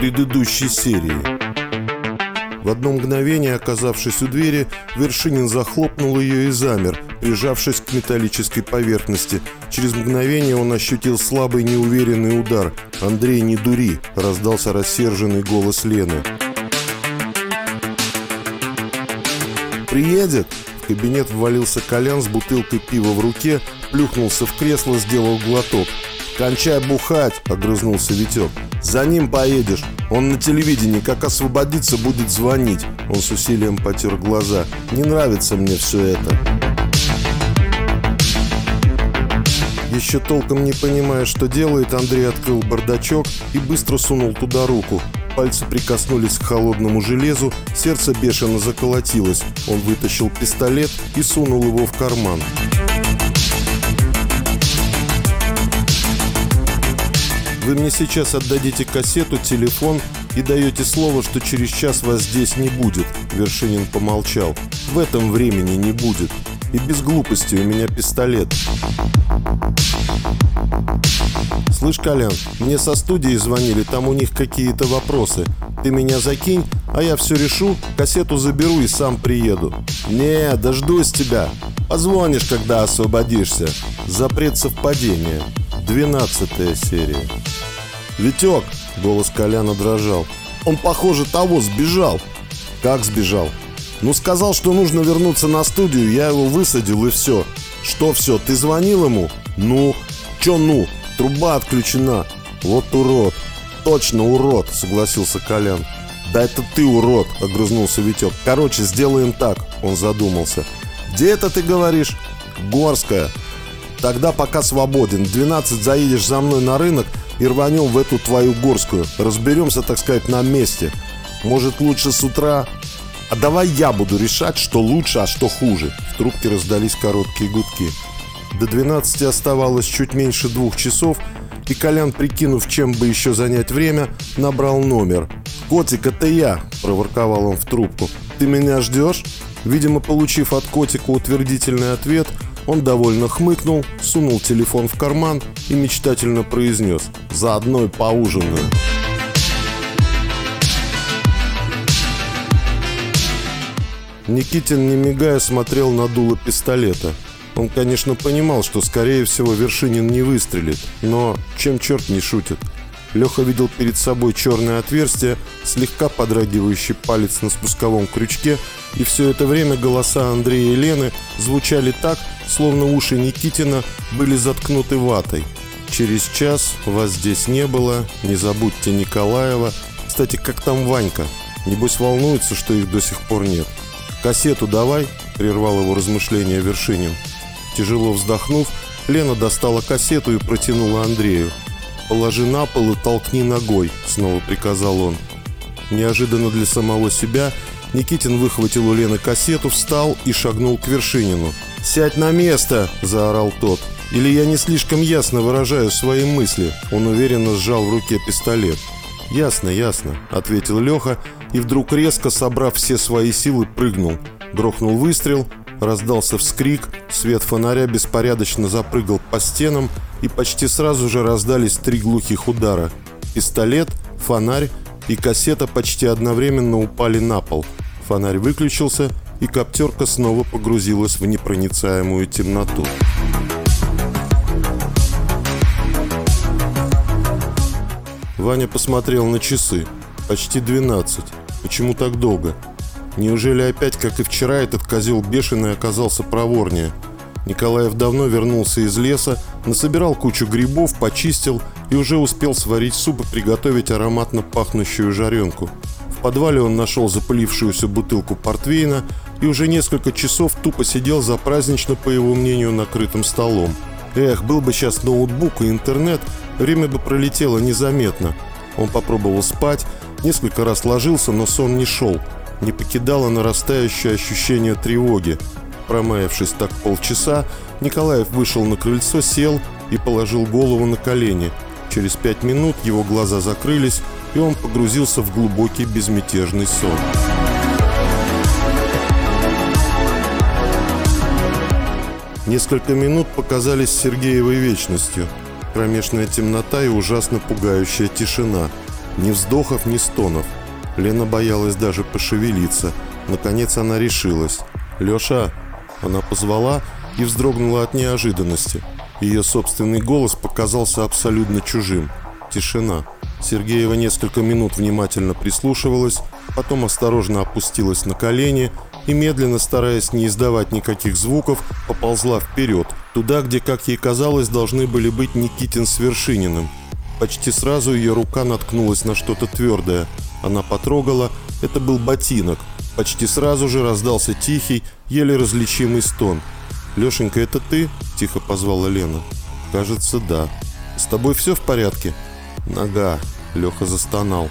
предыдущей серии. В одно мгновение, оказавшись у двери, Вершинин захлопнул ее и замер, прижавшись к металлической поверхности. Через мгновение он ощутил слабый неуверенный удар. «Андрей, не дури!» – раздался рассерженный голос Лены. «Приедет?» В кабинет ввалился Колян с бутылкой пива в руке, плюхнулся в кресло, сделал глоток. «Кончай бухать!» – огрызнулся Витек. «За ним поедешь. Он на телевидении, как освободиться, будет звонить». Он с усилием потер глаза. «Не нравится мне все это». Еще толком не понимая, что делает, Андрей открыл бардачок и быстро сунул туда руку. Пальцы прикоснулись к холодному железу, сердце бешено заколотилось. Он вытащил пистолет и сунул его в карман. Вы мне сейчас отдадите кассету, телефон и даете слово, что через час вас здесь не будет. Вершинин помолчал. В этом времени не будет. И без глупости у меня пистолет. Слышь, Колян, мне со студии звонили, там у них какие-то вопросы. Ты меня закинь, а я все решу, кассету заберу и сам приеду. Не, дождусь тебя. Позвонишь, когда освободишься. Запрет совпадения. Двенадцатая серия. «Витек!» — голос Коляна дрожал. «Он, похоже, того сбежал». «Как сбежал?» «Ну, сказал, что нужно вернуться на студию, я его высадил и все». «Что все, ты звонил ему?» «Ну?» «Че ну? Труба отключена». «Вот урод». «Точно урод», — согласился Колян. «Да это ты урод», — огрызнулся Витек. «Короче, сделаем так», — он задумался. «Где это ты говоришь?» «Горская». «Тогда пока свободен. В 12 заедешь за мной на рынок, и рванем в эту твою горскую. Разберемся, так сказать, на месте. Может, лучше с утра? А давай я буду решать, что лучше, а что хуже. В трубке раздались короткие гудки. До 12 оставалось чуть меньше двух часов, и Колян, прикинув, чем бы еще занять время, набрал номер. «Котик, это я!» – проворковал он в трубку. «Ты меня ждешь?» Видимо, получив от котика утвердительный ответ – он довольно хмыкнул, сунул телефон в карман и мечтательно произнес «Заодно и поужинаю». Никитин, не мигая, смотрел на дуло пистолета. Он, конечно, понимал, что, скорее всего, Вершинин не выстрелит, но чем черт не шутит. Леха видел перед собой черное отверстие, слегка подрагивающий палец на спусковом крючке, и все это время голоса Андрея и Лены звучали так, словно уши Никитина были заткнуты ватой. Через час вас здесь не было, не забудьте Николаева. Кстати, как там Ванька? Небось волнуется, что их до сих пор нет. «Кассету давай», — прервал его размышления Вершинин. Тяжело вздохнув, Лена достала кассету и протянула Андрею. «Положи на пол и толкни ногой», — снова приказал он. Неожиданно для самого себя Никитин выхватил у Лены кассету, встал и шагнул к Вершинину. «Сядь на место!» – заорал тот. «Или я не слишком ясно выражаю свои мысли?» Он уверенно сжал в руке пистолет. «Ясно, ясно», – ответил Леха и вдруг резко, собрав все свои силы, прыгнул. Грохнул выстрел, раздался вскрик, свет фонаря беспорядочно запрыгал по стенам и почти сразу же раздались три глухих удара. Пистолет, фонарь и кассета почти одновременно упали на пол. Фонарь выключился, и коптерка снова погрузилась в непроницаемую темноту. Ваня посмотрел на часы. Почти 12. Почему так долго? Неужели опять, как и вчера, этот козел бешеный оказался проворнее? Николаев давно вернулся из леса, насобирал кучу грибов, почистил и уже успел сварить суп и приготовить ароматно пахнущую жаренку. Подвале он нашел запылившуюся бутылку портвейна и уже несколько часов тупо сидел за празднично, по его мнению, накрытым столом. Эх, был бы сейчас ноутбук и интернет, время бы пролетело незаметно. Он попробовал спать, несколько раз ложился, но сон не шел. Не покидало нарастающее ощущение тревоги. Промаявшись так полчаса, Николаев вышел на крыльцо, сел и положил голову на колени. Через пять минут его глаза закрылись, и он погрузился в глубокий безмятежный сон. Несколько минут показались Сергеевой вечностью. Кромешная темнота и ужасно пугающая тишина. Ни вздохов, ни стонов. Лена боялась даже пошевелиться. Наконец она решилась. «Леша!» Она позвала и вздрогнула от неожиданности. Ее собственный голос показался абсолютно чужим. Тишина. Сергеева несколько минут внимательно прислушивалась, потом осторожно опустилась на колени и, медленно стараясь не издавать никаких звуков, поползла вперед, туда, где, как ей казалось, должны были быть Никитин с Вершининым. Почти сразу ее рука наткнулась на что-то твердое. Она потрогала, это был ботинок. Почти сразу же раздался тихий, еле различимый стон. «Лешенька, это ты?» – тихо позвала Лена. «Кажется, да. С тобой все в порядке?» «Нога», – Леха застонал.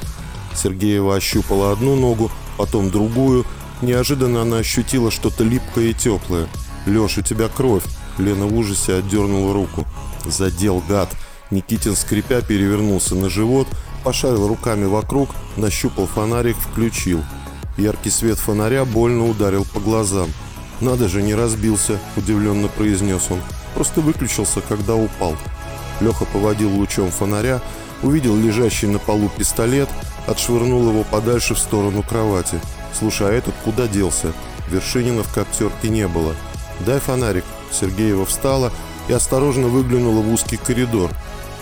Сергеева ощупала одну ногу, потом другую. Неожиданно она ощутила что-то липкое и теплое. «Леш, у тебя кровь!» Лена в ужасе отдернула руку. «Задел, гад!» Никитин, скрипя, перевернулся на живот, пошарил руками вокруг, нащупал фонарик, включил. Яркий свет фонаря больно ударил по глазам. «Надо же, не разбился», – удивленно произнес он. «Просто выключился, когда упал». Леха поводил лучом фонаря, увидел лежащий на полу пистолет, отшвырнул его подальше в сторону кровати. «Слушай, а этот куда делся?» Вершинина в коптерке не было. «Дай фонарик». Сергеева встала и осторожно выглянула в узкий коридор.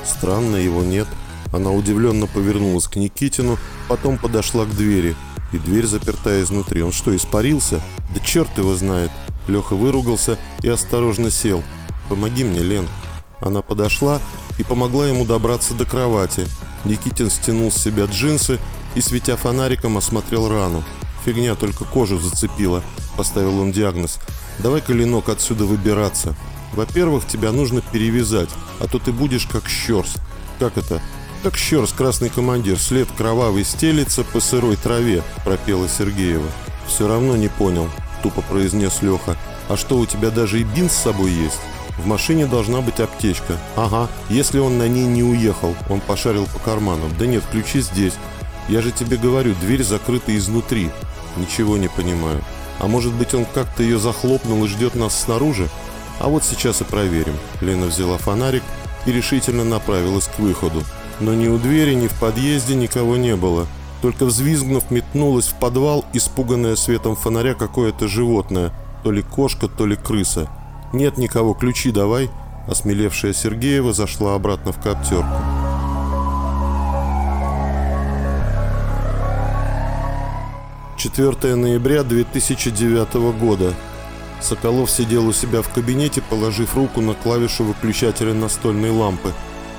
Странно, его нет. Она удивленно повернулась к Никитину, потом подошла к двери. И дверь заперта изнутри. Он что, испарился? Да черт его знает. Леха выругался и осторожно сел. «Помоги мне, Лен». Она подошла и помогла ему добраться до кровати. Никитин стянул с себя джинсы и, светя фонариком, осмотрел рану. «Фигня, только кожу зацепила», – поставил он диагноз. «Давай-ка, Ленок, отсюда выбираться. Во-первых, тебя нужно перевязать, а то ты будешь как щерс. Как это? Как щерс, красный командир, след кровавый стелится по сырой траве», – пропела Сергеева. «Все равно не понял», – тупо произнес Леха. «А что, у тебя даже и бинт с собой есть?» В машине должна быть аптечка. Ага, если он на ней не уехал. Он пошарил по карманам. Да нет, ключи здесь. Я же тебе говорю, дверь закрыта изнутри. Ничего не понимаю. А может быть он как-то ее захлопнул и ждет нас снаружи? А вот сейчас и проверим. Лена взяла фонарик и решительно направилась к выходу. Но ни у двери, ни в подъезде никого не было. Только взвизгнув, метнулась в подвал, испуганная светом фонаря какое-то животное. То ли кошка, то ли крыса. «Нет никого, ключи давай!» Осмелевшая Сергеева зашла обратно в коптерку. Четвертое ноября 2009 года. Соколов сидел у себя в кабинете, положив руку на клавишу выключателя настольной лампы.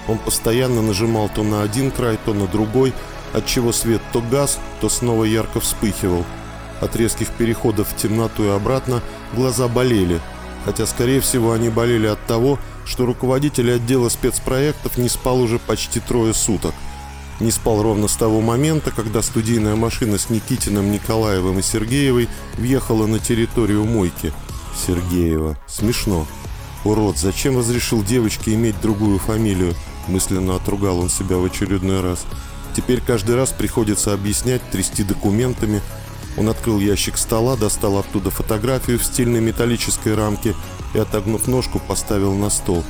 Он постоянно нажимал то на один край, то на другой, отчего свет то газ, то снова ярко вспыхивал. От резких переходов в темноту и обратно глаза болели – хотя, скорее всего, они болели от того, что руководитель отдела спецпроектов не спал уже почти трое суток. Не спал ровно с того момента, когда студийная машина с Никитиным, Николаевым и Сергеевой въехала на территорию мойки. Сергеева. Смешно. Урод, зачем разрешил девочке иметь другую фамилию? Мысленно отругал он себя в очередной раз. Теперь каждый раз приходится объяснять, трясти документами, он открыл ящик стола, достал оттуда фотографию в стильной металлической рамке и, отогнув ножку, поставил на стол.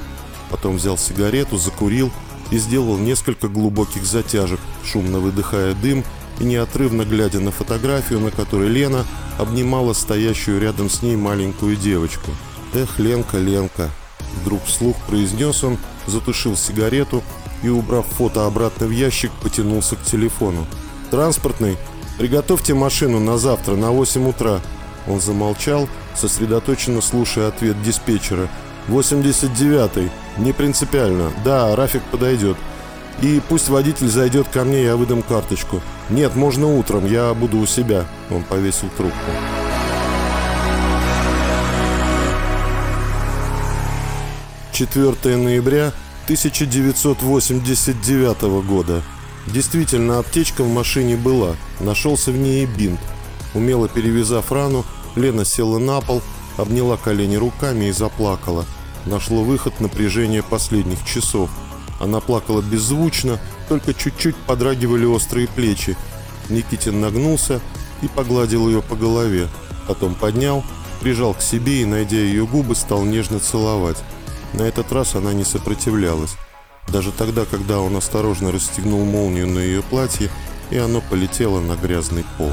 Потом взял сигарету, закурил и сделал несколько глубоких затяжек, шумно выдыхая дым и неотрывно глядя на фотографию, на которой Лена обнимала стоящую рядом с ней маленькую девочку. «Эх, Ленка, Ленка!» Вдруг вслух произнес он, затушил сигарету и, убрав фото обратно в ящик, потянулся к телефону. «Транспортный?» «Приготовьте машину на завтра, на 8 утра». Он замолчал, сосредоточенно слушая ответ диспетчера. «89-й. Не принципиально. Да, Рафик подойдет. И пусть водитель зайдет ко мне, я выдам карточку. Нет, можно утром, я буду у себя». Он повесил трубку. Четвертое ноября 1989 года. Действительно, аптечка в машине была. Нашелся в ней и бинт. Умело перевязав рану, Лена села на пол, обняла колени руками и заплакала. Нашло выход напряжение последних часов. Она плакала беззвучно, только чуть-чуть подрагивали острые плечи. Никитин нагнулся и погладил ее по голове. Потом поднял, прижал к себе и, найдя ее губы, стал нежно целовать. На этот раз она не сопротивлялась. Даже тогда, когда он осторожно расстегнул молнию на ее платье, и оно полетело на грязный пол.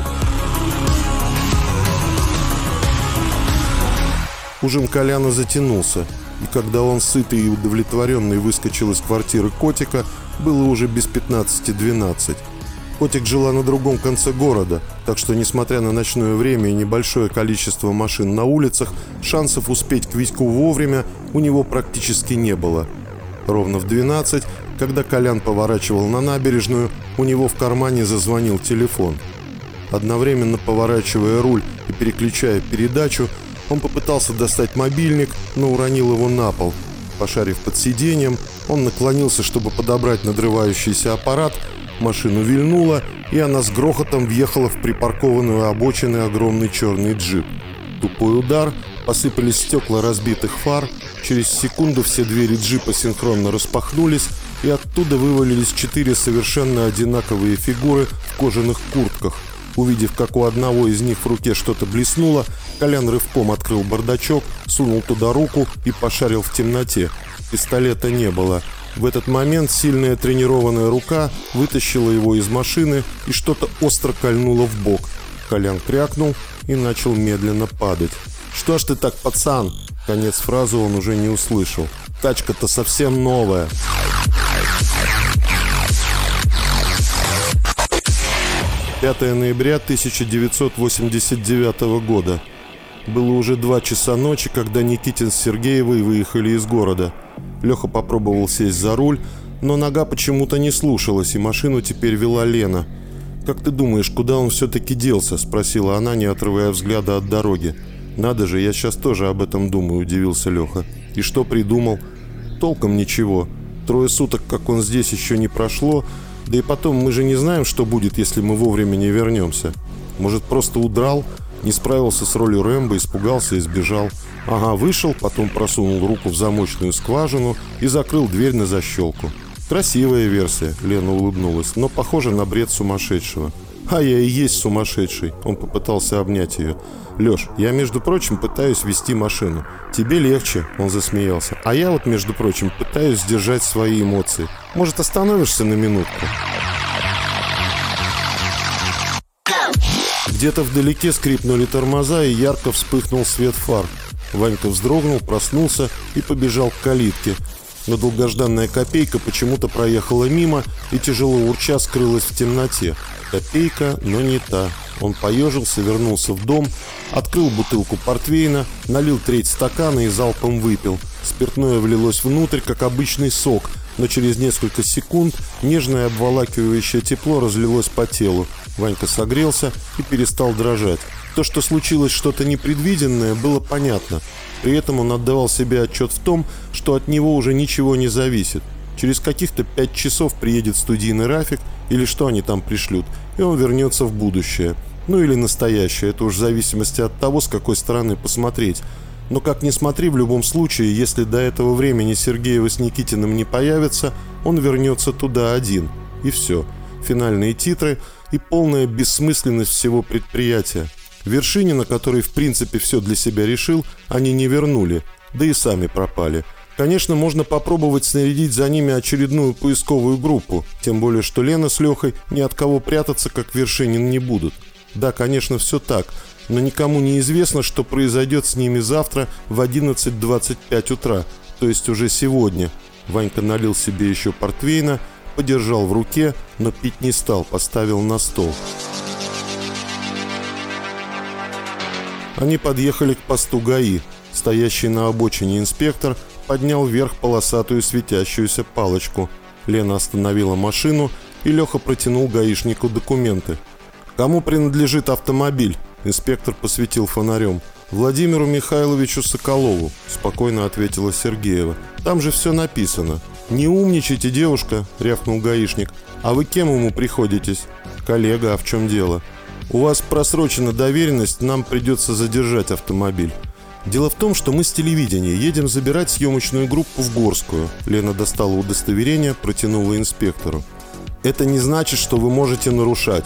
Ужин Коляна затянулся, и когда он, сытый и удовлетворенный, выскочил из квартиры котика, было уже без 15-12. Котик жила на другом конце города, так что, несмотря на ночное время и небольшое количество машин на улицах, шансов успеть к Витьку вовремя у него практически не было. Ровно в 12, когда Колян поворачивал на набережную, у него в кармане зазвонил телефон. Одновременно поворачивая руль и переключая передачу, он попытался достать мобильник, но уронил его на пол. Пошарив под сиденьем, он наклонился, чтобы подобрать надрывающийся аппарат, Машину вильнуло, и она с грохотом въехала в припаркованную обочину огромный черный джип. Тупой удар, посыпались стекла разбитых фар, через секунду все двери джипа синхронно распахнулись, и оттуда вывалились четыре совершенно одинаковые фигуры в кожаных куртках. Увидев, как у одного из них в руке что-то блеснуло, Колян рывком открыл бардачок, сунул туда руку и пошарил в темноте. Пистолета не было. В этот момент сильная тренированная рука вытащила его из машины и что-то остро кольнуло в бок. Колян крякнул и начал медленно падать. «Что ж ты так, пацан?» Конец фразы он уже не услышал. «Тачка-то совсем новая». Пятое ноября 1989 года. Было уже два часа ночи, когда Никитин с Сергеевой выехали из города – Леха попробовал сесть за руль, но нога почему-то не слушалась, и машину теперь вела Лена. «Как ты думаешь, куда он все-таки делся?» – спросила она, не отрывая взгляда от дороги. «Надо же, я сейчас тоже об этом думаю», – удивился Леха. «И что придумал?» «Толком ничего. Трое суток, как он здесь, еще не прошло. Да и потом, мы же не знаем, что будет, если мы вовремя не вернемся. Может, просто удрал, не справился с ролью Рэмбо, испугался и сбежал. Ага, вышел, потом просунул руку в замочную скважину и закрыл дверь на защелку. Красивая версия, Лена улыбнулась, но похоже на бред сумасшедшего. А я и есть сумасшедший. Он попытался обнять ее. Леш, я, между прочим, пытаюсь вести машину. Тебе легче, он засмеялся. А я вот, между прочим, пытаюсь сдержать свои эмоции. Может, остановишься на минутку? Где-то вдалеке скрипнули тормоза и ярко вспыхнул свет фар. Ванька вздрогнул, проснулся и побежал к калитке. Но долгожданная копейка почему-то проехала мимо и тяжело урча скрылась в темноте. Копейка, но не та. Он поежился, вернулся в дом, открыл бутылку портвейна, налил треть стакана и залпом выпил. Спиртное влилось внутрь, как обычный сок, но через несколько секунд нежное обволакивающее тепло разлилось по телу. Ванька согрелся и перестал дрожать. То, что случилось что-то непредвиденное, было понятно. При этом он отдавал себе отчет в том, что от него уже ничего не зависит. Через каких-то пять часов приедет студийный Рафик, или что они там пришлют, и он вернется в будущее. Ну или настоящее, это уж в зависимости от того, с какой стороны посмотреть. Но как ни смотри, в любом случае, если до этого времени Сергеева с Никитиным не появится, он вернется туда один. И все. Финальные титры и полная бессмысленность всего предприятия. Вершинина, который в принципе все для себя решил, они не вернули, да и сами пропали. Конечно, можно попробовать снарядить за ними очередную поисковую группу, тем более, что Лена с Лехой ни от кого прятаться, как Вершинин, не будут. Да, конечно, все так, но никому не известно, что произойдет с ними завтра в 11.25 утра, то есть уже сегодня. Ванька налил себе еще портвейна, подержал в руке, но пить не стал, поставил на стол. Они подъехали к посту ГАИ. Стоящий на обочине инспектор поднял вверх полосатую светящуюся палочку. Лена остановила машину, и Леха протянул гаишнику документы. «Кому принадлежит автомобиль?» Инспектор посветил фонарем. «Владимиру Михайловичу Соколову», – спокойно ответила Сергеева. «Там же все написано». «Не умничайте, девушка», – рявкнул гаишник. «А вы кем ему приходитесь?» «Коллега, а в чем дело?» У вас просрочена доверенность, нам придется задержать автомобиль. Дело в том, что мы с телевидения едем забирать съемочную группу в Горскую. Лена достала удостоверение, протянула инспектору. Это не значит, что вы можете нарушать.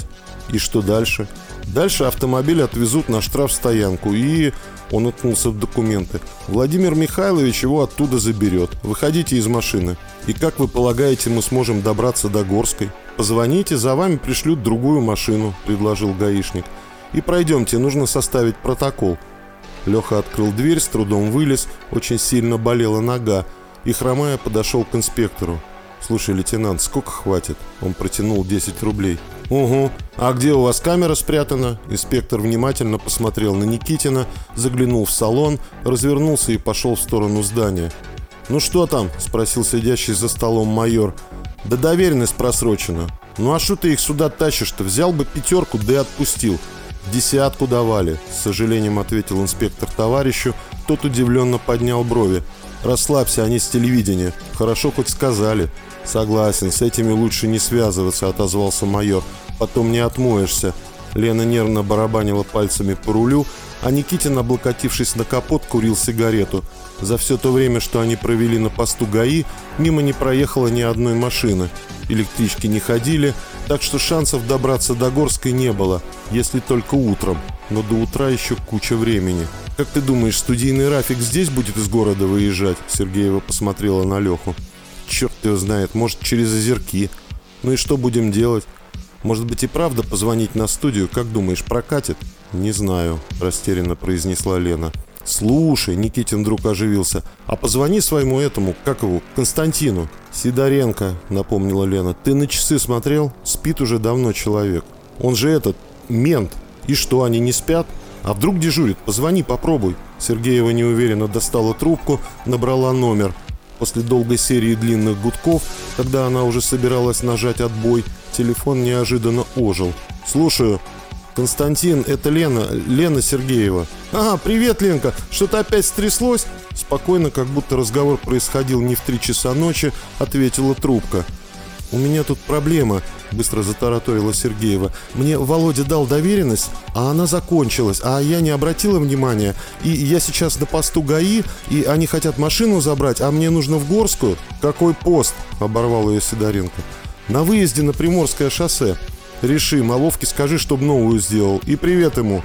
И что дальше? Дальше автомобиль отвезут на штрафстоянку и... Он уткнулся в документы. «Владимир Михайлович его оттуда заберет. Выходите из машины. И как вы полагаете, мы сможем добраться до Горской?» «Позвоните, за вами пришлют другую машину», — предложил гаишник. «И пройдемте, нужно составить протокол». Леха открыл дверь, с трудом вылез, очень сильно болела нога, и, хромая, подошел к инспектору. «Слушай, лейтенант, сколько хватит?» Он протянул 10 рублей. «Угу. А где у вас камера спрятана?» Инспектор внимательно посмотрел на Никитина, заглянул в салон, развернулся и пошел в сторону здания. «Ну что там?» – спросил сидящий за столом майор. «Да доверенность просрочена. Ну а что ты их сюда тащишь-то? Взял бы пятерку, да и отпустил. Десятку давали», – с сожалением ответил инспектор товарищу. Тот удивленно поднял брови. «Расслабься, они с телевидения. Хорошо хоть сказали». «Согласен, с этими лучше не связываться», — отозвался майор. «Потом не отмоешься». Лена нервно барабанила пальцами по рулю, а Никитин, облокотившись на капот, курил сигарету. За все то время, что они провели на посту ГАИ, мимо не проехало ни одной машины. Электрички не ходили, так что шансов добраться до Горской не было, если только утром. Но до утра еще куча времени. «Как ты думаешь, студийный Рафик здесь будет из города выезжать?» Сергеева посмотрела на Леху. Черт его знает, может, через озерки. Ну и что будем делать? Может быть и правда позвонить на студию, как думаешь, прокатит? Не знаю, растерянно произнесла Лена. Слушай, Никитин вдруг оживился, а позвони своему этому, как его, Константину. Сидоренко, напомнила Лена, ты на часы смотрел? Спит уже давно человек. Он же этот, мент. И что, они не спят? А вдруг дежурит? Позвони, попробуй. Сергеева неуверенно достала трубку, набрала номер – После долгой серии длинных гудков, когда она уже собиралась нажать отбой, телефон неожиданно ожил. «Слушаю. Константин, это Лена, Лена Сергеева». «Ага, привет, Ленка. Что-то опять стряслось?» Спокойно, как будто разговор происходил не в три часа ночи, ответила трубка. «У меня тут проблема», — быстро затараторила Сергеева. «Мне Володя дал доверенность, а она закончилась, а я не обратила внимания. И я сейчас на посту ГАИ, и они хотят машину забрать, а мне нужно в Горскую». «Какой пост?» — оборвал ее Сидоренко. «На выезде на Приморское шоссе. Реши, Маловке скажи, чтоб новую сделал. И привет ему».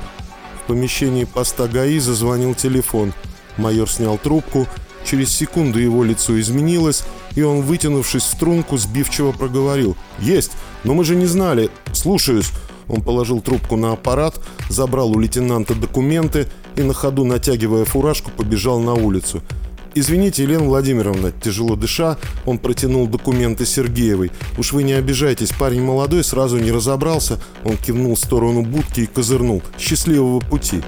В помещении поста ГАИ зазвонил телефон. Майор снял трубку. Через секунду его лицо изменилось, и он, вытянувшись в струнку, сбивчиво проговорил. «Есть! Но мы же не знали! Слушаюсь!» Он положил трубку на аппарат, забрал у лейтенанта документы и на ходу, натягивая фуражку, побежал на улицу. «Извините, Елена Владимировна», тяжело дыша, он протянул документы Сергеевой. «Уж вы не обижайтесь, парень молодой, сразу не разобрался». Он кивнул в сторону будки и козырнул. «Счастливого пути!»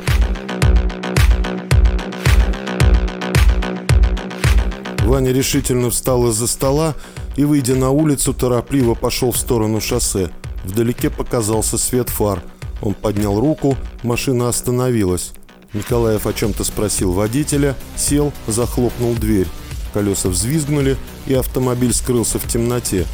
Ваня решительно встал из-за стола и, выйдя на улицу, торопливо пошел в сторону шоссе. Вдалеке показался свет фар. Он поднял руку, машина остановилась. Николаев о чем-то спросил водителя, сел, захлопнул дверь. Колеса взвизгнули, и автомобиль скрылся в темноте.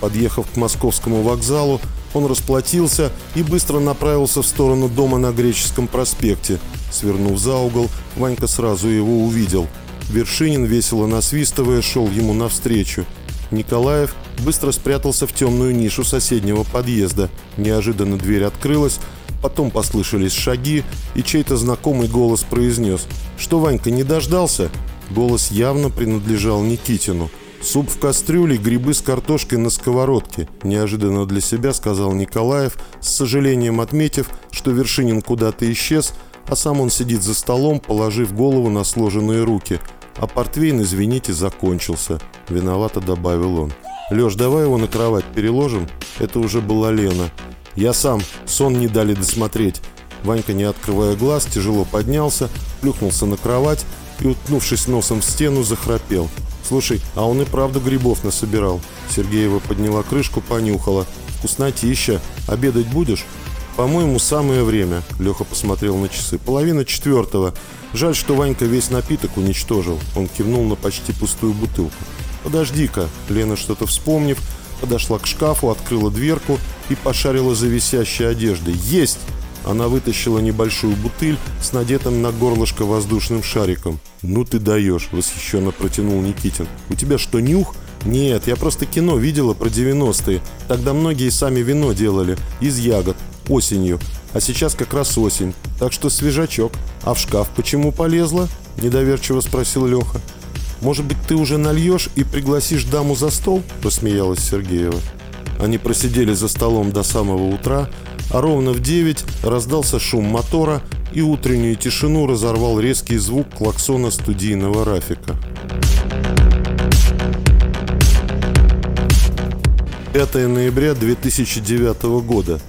Подъехав к московскому вокзалу, он расплатился и быстро направился в сторону дома на Греческом проспекте. Свернув за угол, Ванька сразу его увидел – Вершинин, весело насвистывая, шел ему навстречу. Николаев быстро спрятался в темную нишу соседнего подъезда. Неожиданно дверь открылась, потом послышались шаги, и чей-то знакомый голос произнес «Что, Ванька, не дождался?» Голос явно принадлежал Никитину. «Суп в кастрюле, грибы с картошкой на сковородке», – неожиданно для себя сказал Николаев, с сожалением отметив, что Вершинин куда-то исчез, а сам он сидит за столом, положив голову на сложенные руки – а портвейн, извините, закончился. Виновато добавил он. Лёш, давай его на кровать переложим. Это уже была Лена. Я сам. Сон не дали досмотреть. Ванька, не открывая глаз, тяжело поднялся, плюхнулся на кровать и, утнувшись носом в стену, захрапел. «Слушай, а он и правда грибов насобирал». Сергеева подняла крышку, понюхала. «Вкуснотища. Обедать будешь?» «По-моему, самое время», — Леха посмотрел на часы. «Половина четвертого. Жаль, что Ванька весь напиток уничтожил. Он кивнул на почти пустую бутылку. «Подожди-ка». Лена, что-то вспомнив, подошла к шкафу, открыла дверку и пошарила за висящей одеждой. «Есть!» Она вытащила небольшую бутыль с надетым на горлышко воздушным шариком. «Ну ты даешь!» – восхищенно протянул Никитин. «У тебя что, нюх?» «Нет, я просто кино видела про 90-е. Тогда многие сами вино делали. Из ягод осенью. а сейчас как раз осень, так что свежачок. А в шкаф почему полезла?» – недоверчиво спросил Леха. «Может быть, ты уже нальешь и пригласишь даму за стол?» – посмеялась Сергеева. Они просидели за столом до самого утра, а ровно в девять раздался шум мотора, и утреннюю тишину разорвал резкий звук клаксона студийного Рафика. 5 ноября 2009 года.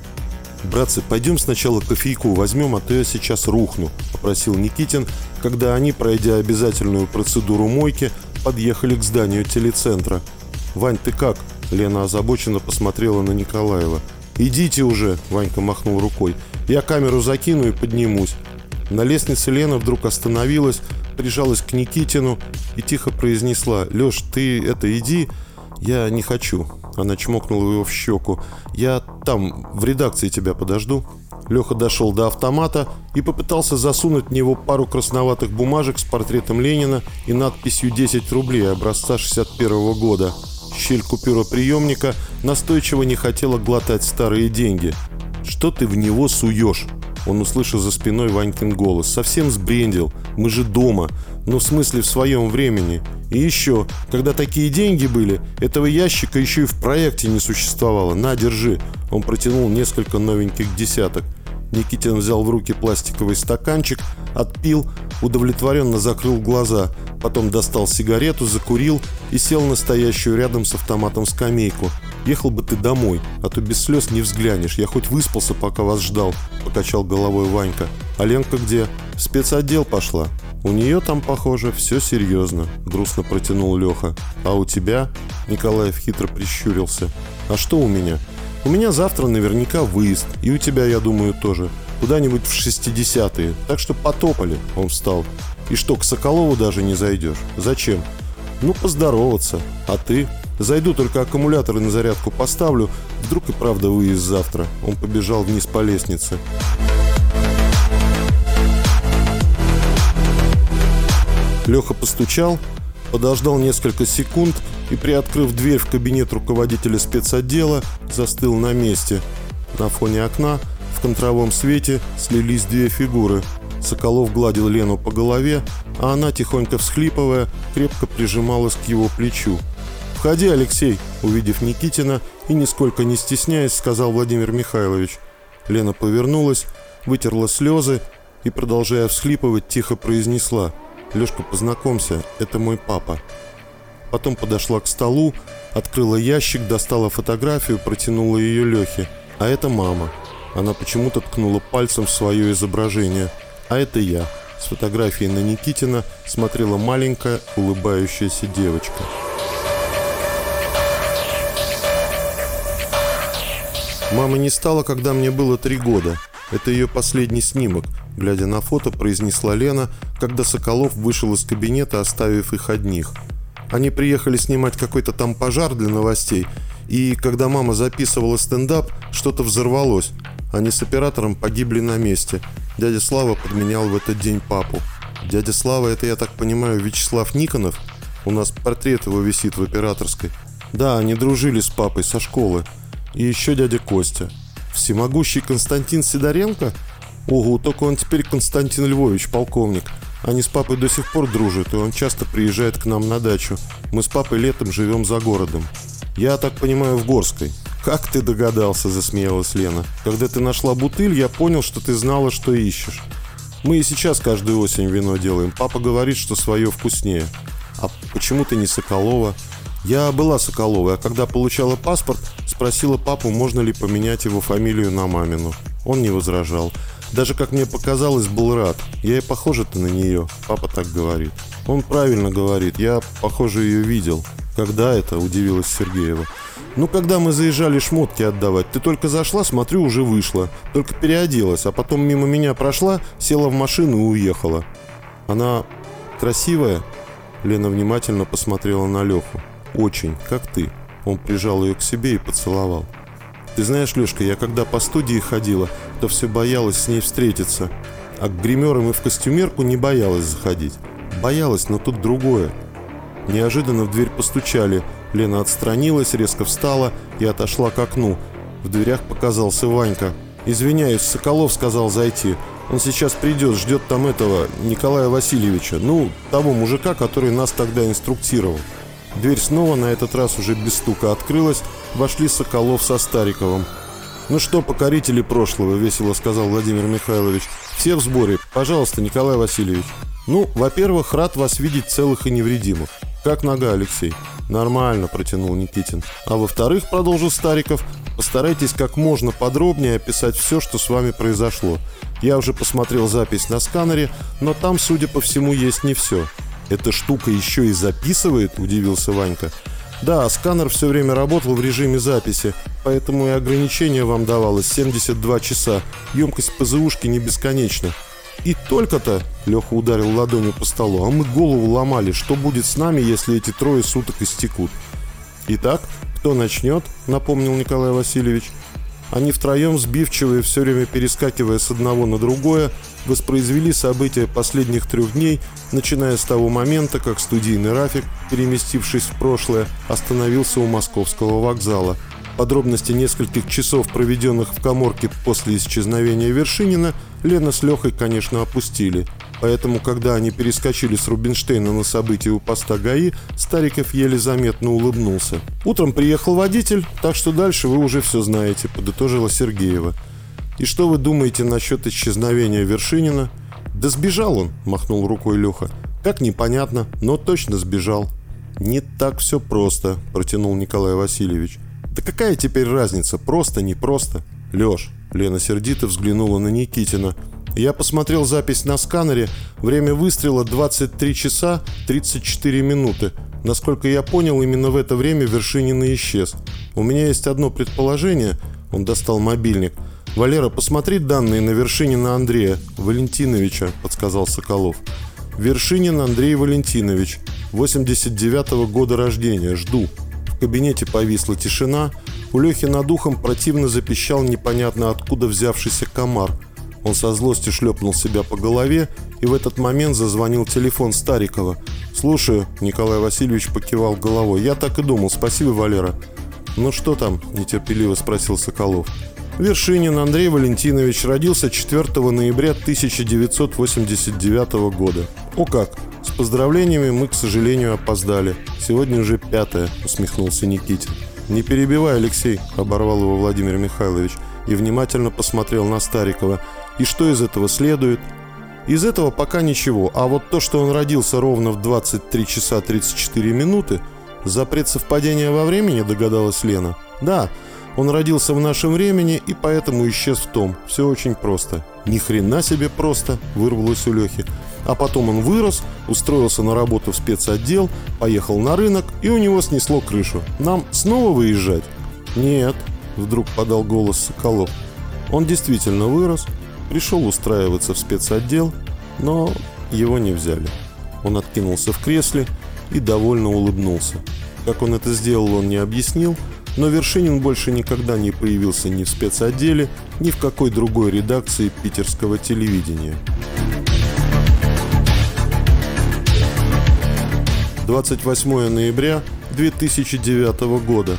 «Братцы, пойдем сначала кофейку возьмем, а то я сейчас рухну», – попросил Никитин, когда они, пройдя обязательную процедуру мойки, подъехали к зданию телецентра. «Вань, ты как?» – Лена озабоченно посмотрела на Николаева. «Идите уже!» – Ванька махнул рукой. «Я камеру закину и поднимусь». На лестнице Лена вдруг остановилась, прижалась к Никитину и тихо произнесла «Леш, ты это иди, я не хочу». Она чмокнула его в щеку. «Я там, в редакции тебя подожду». Леха дошел до автомата и попытался засунуть в него пару красноватых бумажек с портретом Ленина и надписью «10 рублей» образца 61 года. Щель купюроприемника настойчиво не хотела глотать старые деньги. «Что ты в него суешь?» Он услышал за спиной Ванькин голос. «Совсем сбрендил. Мы же дома. Ну, в смысле, в своем времени. И еще, когда такие деньги были, этого ящика еще и в проекте не существовало. На, держи». Он протянул несколько новеньких десяток. Никитин взял в руки пластиковый стаканчик, отпил, удовлетворенно закрыл глаза, потом достал сигарету, закурил и сел на стоящую рядом с автоматом скамейку. «Ехал бы ты домой, а то без слез не взглянешь. Я хоть выспался, пока вас ждал», – покачал головой Ванька. «А Ленка где?» «В спецотдел пошла». «У нее там, похоже, все серьезно», – грустно протянул Леха. «А у тебя?» – Николаев хитро прищурился. «А что у меня?» У меня завтра наверняка выезд, и у тебя, я думаю, тоже. Куда-нибудь в 60-е. Так что потопали, он встал. И что, к Соколову даже не зайдешь? Зачем? Ну, поздороваться. А ты? Зайду, только аккумуляторы на зарядку поставлю. Вдруг и правда выезд завтра. Он побежал вниз по лестнице. Леха постучал, подождал несколько секунд и, приоткрыв дверь в кабинет руководителя спецотдела, застыл на месте. На фоне окна в контровом свете слились две фигуры. Соколов гладил Лену по голове, а она, тихонько всхлипывая, крепко прижималась к его плечу. «Входи, Алексей!» Увидев Никитина и нисколько не стесняясь, сказал Владимир Михайлович. Лена повернулась, вытерла слезы и, продолжая всхлипывать, тихо произнесла «Лешка, познакомься, это мой папа». Потом подошла к столу, открыла ящик, достала фотографию, протянула ее Лехе. А это мама. Она почему-то ткнула пальцем в свое изображение. А это я. С фотографией на Никитина смотрела маленькая улыбающаяся девочка. Мама не стала, когда мне было три года. Это ее последний снимок, глядя на фото, произнесла Лена, когда Соколов вышел из кабинета, оставив их одних – они приехали снимать какой-то там пожар для новостей, и когда мама записывала стендап, что-то взорвалось. Они с оператором погибли на месте. Дядя Слава подменял в этот день папу. Дядя Слава, это, я так понимаю, Вячеслав Никонов? У нас портрет его висит в операторской. Да, они дружили с папой со школы. И еще дядя Костя. Всемогущий Константин Сидоренко? Ого, только он теперь Константин Львович, полковник. Они с папой до сих пор дружат, и он часто приезжает к нам на дачу. Мы с папой летом живем за городом. Я так понимаю, в Горской. Как ты догадался, засмеялась Лена. Когда ты нашла бутыль, я понял, что ты знала, что ищешь. Мы и сейчас каждую осень вино делаем. Папа говорит, что свое вкуснее. А почему ты не Соколова? Я была Соколовой, а когда получала паспорт, спросила папу, можно ли поменять его фамилию на мамину. Он не возражал. Даже, как мне показалось, был рад. Я и похожа-то на нее, папа так говорит. Он правильно говорит, я, похоже, ее видел. Когда это? Удивилась Сергеева. Ну, когда мы заезжали шмотки отдавать, ты только зашла, смотрю, уже вышла. Только переоделась, а потом мимо меня прошла, села в машину и уехала. Она красивая? Лена внимательно посмотрела на Леху. Очень, как ты. Он прижал ее к себе и поцеловал. Ты знаешь, Лешка, я когда по студии ходила, то все боялась с ней встретиться. А к гримерам и в костюмерку не боялась заходить. Боялась, но тут другое. Неожиданно в дверь постучали. Лена отстранилась, резко встала и отошла к окну. В дверях показался Ванька. «Извиняюсь, Соколов сказал зайти. Он сейчас придет, ждет там этого Николая Васильевича, ну, того мужика, который нас тогда инструктировал». Дверь снова, на этот раз уже без стука, открылась. Вошли Соколов со Стариковым. «Ну что, покорители прошлого», — весело сказал Владимир Михайлович. «Все в сборе. Пожалуйста, Николай Васильевич». «Ну, во-первых, рад вас видеть целых и невредимых. Как нога, Алексей?» «Нормально», — протянул Никитин. «А во-вторых, — продолжил Стариков, — постарайтесь как можно подробнее описать все, что с вами произошло. Я уже посмотрел запись на сканере, но там, судя по всему, есть не все». «Эта штука еще и записывает?» – удивился Ванька. «Да, сканер все время работал в режиме записи, поэтому и ограничение вам давалось 72 часа. Емкость ПЗУшки не бесконечна. И только-то, Леха ударил ладонью по столу, а мы голову ломали, что будет с нами, если эти трое суток истекут. Итак, кто начнет, напомнил Николай Васильевич. Они втроем, сбивчивые, все время перескакивая с одного на другое, воспроизвели события последних трех дней, начиная с того момента, как студийный Рафик, переместившись в прошлое, остановился у московского вокзала. Подробности нескольких часов, проведенных в коморке после исчезновения Вершинина, Лена с Лехой, конечно, опустили – Поэтому, когда они перескочили с Рубинштейна на события у поста ГАИ, Стариков еле заметно улыбнулся. «Утром приехал водитель, так что дальше вы уже все знаете», – подытожила Сергеева. «И что вы думаете насчет исчезновения Вершинина?» «Да сбежал он», – махнул рукой Леха. «Как непонятно, но точно сбежал». «Не так все просто», – протянул Николай Васильевич. «Да какая теперь разница, просто, не просто?» «Леш», – Лена сердито взглянула на Никитина – я посмотрел запись на сканере. Время выстрела 23 часа 34 минуты. Насколько я понял, именно в это время Вершинин исчез. У меня есть одно предположение. Он достал мобильник. «Валера, посмотри данные на Вершинина Андрея Валентиновича», — подсказал Соколов. «Вершинин Андрей Валентинович, 89-го года рождения. Жду». В кабинете повисла тишина. У Лехи над ухом противно запищал непонятно откуда взявшийся комар — он со злостью шлепнул себя по голове, и в этот момент зазвонил телефон Старикова. «Слушаю», — Николай Васильевич покивал головой. «Я так и думал. Спасибо, Валера». «Ну что там?» – нетерпеливо спросил Соколов. Вершинин Андрей Валентинович родился 4 ноября 1989 года. О как! С поздравлениями мы, к сожалению, опоздали. Сегодня уже пятое, усмехнулся Никитин. Не перебивай, Алексей, оборвал его Владимир Михайлович и внимательно посмотрел на Старикова. И что из этого следует? Из этого пока ничего, а вот то, что он родился ровно в 23 часа 34 минуты, запрет совпадения во времени, догадалась Лена. Да, он родился в нашем времени и поэтому исчез в том. Все очень просто. Ни хрена себе просто, вырвалось у Лехи. А потом он вырос, устроился на работу в спецотдел, поехал на рынок и у него снесло крышу. Нам снова выезжать? Нет, вдруг подал голос Соколов. Он действительно вырос, Пришел устраиваться в спецотдел, но его не взяли. Он откинулся в кресле и довольно улыбнулся. Как он это сделал, он не объяснил, но Вершинин больше никогда не появился ни в спецотделе, ни в какой другой редакции питерского телевидения. 28 ноября 2009 года.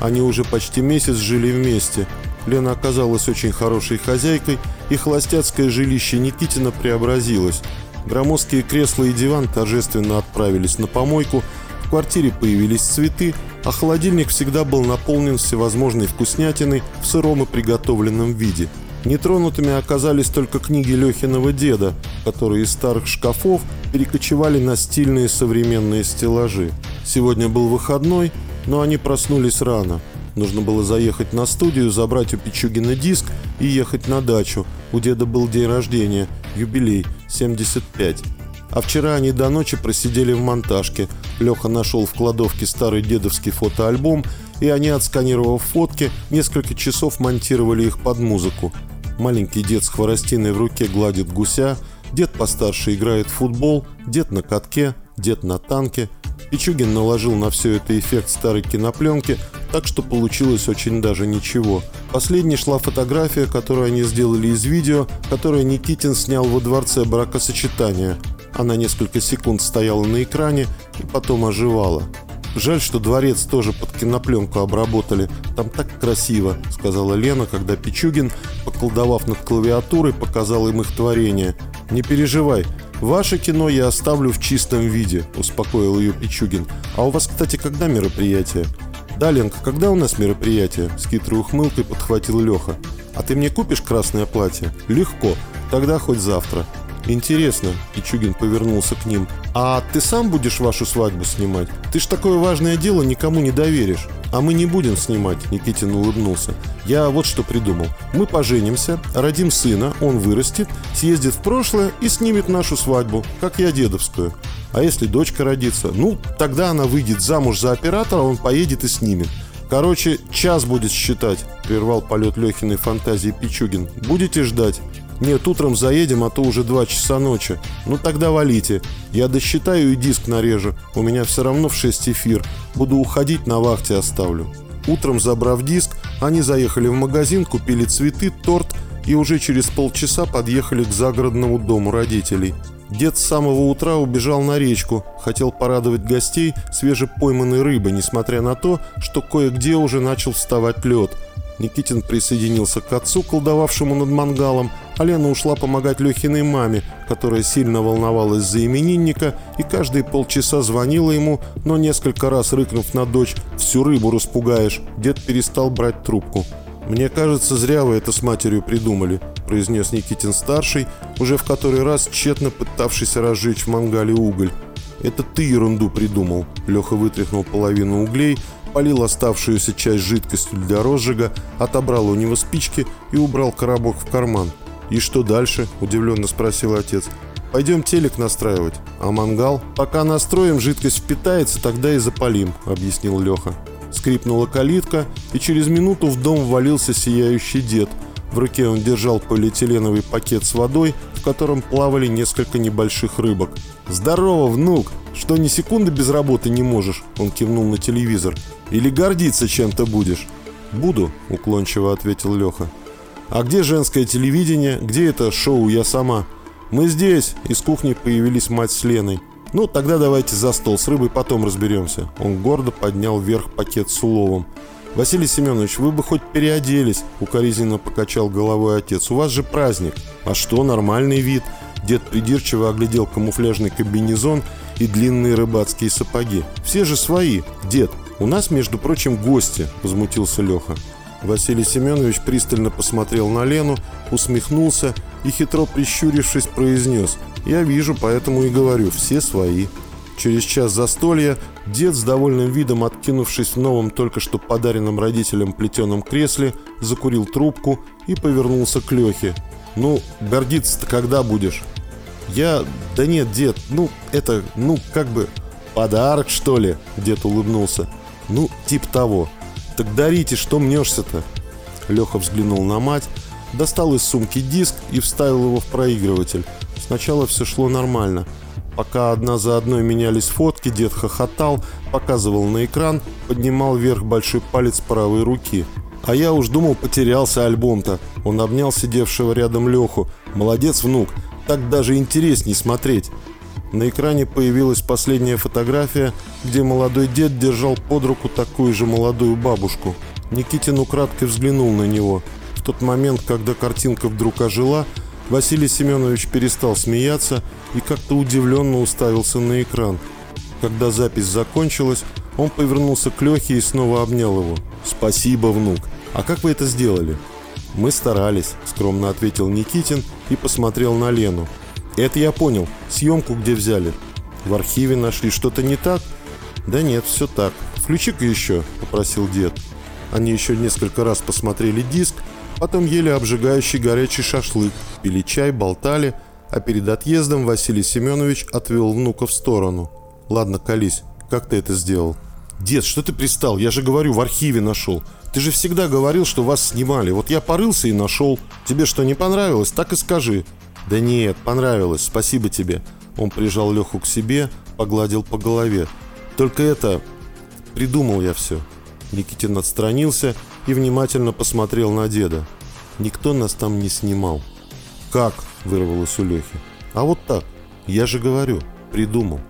Они уже почти месяц жили вместе. Лена оказалась очень хорошей хозяйкой – и холостяцкое жилище Никитина преобразилось. Громоздкие кресла и диван торжественно отправились на помойку, в квартире появились цветы, а холодильник всегда был наполнен всевозможной вкуснятиной в сыром и приготовленном виде. Нетронутыми оказались только книги Лехиного деда, которые из старых шкафов перекочевали на стильные современные стеллажи. Сегодня был выходной, но они проснулись рано – Нужно было заехать на студию, забрать у Пичугина диск и ехать на дачу. У деда был день рождения, юбилей, 75. А вчера они до ночи просидели в монтажке. Леха нашел в кладовке старый дедовский фотоальбом, и они, отсканировав фотки, несколько часов монтировали их под музыку. Маленький дед с хворостиной в руке гладит гуся, дед постарше играет в футбол, дед на катке, дед на танке. Пичугин наложил на все это эффект старой кинопленки, так что получилось очень даже ничего. Последней шла фотография, которую они сделали из видео, которое Никитин снял во дворце бракосочетания. Она несколько секунд стояла на экране и потом оживала. жаль, что дворец тоже под кинопленку обработали. Там так красиво», — сказала Лена, когда Пичугин, поколдовав над клавиатурой, показал им их творение. «Не переживай, «Ваше кино я оставлю в чистом виде», – успокоил ее Пичугин. «А у вас, кстати, когда мероприятие?» «Да, Ленка, когда у нас мероприятие?» – с хитрой ухмылкой подхватил Леха. «А ты мне купишь красное платье?» «Легко. Тогда хоть завтра». «Интересно», – Пичугин повернулся к ним. «А ты сам будешь вашу свадьбу снимать? Ты ж такое важное дело никому не доверишь». «А мы не будем снимать», — Никитин улыбнулся. «Я вот что придумал. Мы поженимся, родим сына, он вырастет, съездит в прошлое и снимет нашу свадьбу, как я дедовскую. А если дочка родится? Ну, тогда она выйдет замуж за оператора, он поедет и снимет. Короче, час будет считать», — прервал полет Лехиной фантазии Пичугин. «Будете ждать?» «Нет, утром заедем, а то уже два часа ночи. Ну тогда валите. Я досчитаю и диск нарежу. У меня все равно в 6 эфир. Буду уходить, на вахте оставлю». Утром, забрав диск, они заехали в магазин, купили цветы, торт и уже через полчаса подъехали к загородному дому родителей. Дед с самого утра убежал на речку, хотел порадовать гостей свежепойманной рыбой, несмотря на то, что кое-где уже начал вставать лед – Никитин присоединился к отцу, колдовавшему над мангалом, а Лена ушла помогать Лехиной маме, которая сильно волновалась за именинника и каждые полчаса звонила ему, но несколько раз рыкнув на дочь «всю рыбу распугаешь», дед перестал брать трубку. «Мне кажется, зря вы это с матерью придумали», – произнес Никитин-старший, уже в который раз тщетно пытавшийся разжечь в мангале уголь. «Это ты ерунду придумал», – Леха вытряхнул половину углей – полил оставшуюся часть жидкостью для розжига, отобрал у него спички и убрал коробок в карман. «И что дальше?» – удивленно спросил отец. «Пойдем телек настраивать. А мангал? Пока настроим, жидкость впитается, тогда и запалим», – объяснил Леха. Скрипнула калитка, и через минуту в дом ввалился сияющий дед. В руке он держал полиэтиленовый пакет с водой, в котором плавали несколько небольших рыбок. «Здорово, внук! Что ни секунды без работы не можешь?» Он кивнул на телевизор. Или гордиться чем-то будешь?» «Буду», — уклончиво ответил Леха. «А где женское телевидение? Где это шоу «Я сама»?» «Мы здесь!» — из кухни появились мать с Леной. «Ну, тогда давайте за стол, с рыбой потом разберемся». Он гордо поднял вверх пакет с уловом. «Василий Семенович, вы бы хоть переоделись», — укоризненно покачал головой отец. «У вас же праздник». «А что, нормальный вид?» Дед придирчиво оглядел камуфляжный комбинезон и длинные рыбацкие сапоги. «Все же свои, дед. «У нас, между прочим, гости», – возмутился Леха. Василий Семенович пристально посмотрел на Лену, усмехнулся и, хитро прищурившись, произнес «Я вижу, поэтому и говорю, все свои». Через час застолья дед с довольным видом, откинувшись в новом только что подаренном родителям плетеном кресле, закурил трубку и повернулся к Лехе. «Ну, гордиться-то когда будешь?» «Я... Да нет, дед, ну, это, ну, как бы...» «Подарок, что ли?» – дед улыбнулся. «Ну, типа того. Так дарите, что мнешься-то?» Леха взглянул на мать, достал из сумки диск и вставил его в проигрыватель. Сначала все шло нормально. Пока одна за одной менялись фотки, дед хохотал, показывал на экран, поднимал вверх большой палец правой руки. А я уж думал, потерялся альбом-то. Он обнял сидевшего рядом Леху. «Молодец, внук, так даже интересней смотреть». На экране появилась последняя фотография, где молодой дед держал под руку такую же молодую бабушку. Никитин украдкой взглянул на него. В тот момент, когда картинка вдруг ожила, Василий Семенович перестал смеяться и как-то удивленно уставился на экран. Когда запись закончилась, он повернулся к Лехе и снова обнял его. «Спасибо, внук. А как вы это сделали?» «Мы старались», — скромно ответил Никитин и посмотрел на Лену. Это я понял. Съемку где взяли? В архиве нашли. Что-то не так? Да нет, все так. Включи-ка еще, попросил дед. Они еще несколько раз посмотрели диск, потом ели обжигающий горячий шашлык, пили чай, болтали, а перед отъездом Василий Семенович отвел внука в сторону. «Ладно, колись, как ты это сделал?» «Дед, что ты пристал? Я же говорю, в архиве нашел. Ты же всегда говорил, что вас снимали. Вот я порылся и нашел. Тебе что, не понравилось? Так и скажи. «Да нет, понравилось, спасибо тебе». Он прижал Леху к себе, погладил по голове. «Только это... придумал я все». Никитин отстранился и внимательно посмотрел на деда. «Никто нас там не снимал». «Как?» – вырвалось у Лехи. «А вот так. Я же говорю, придумал».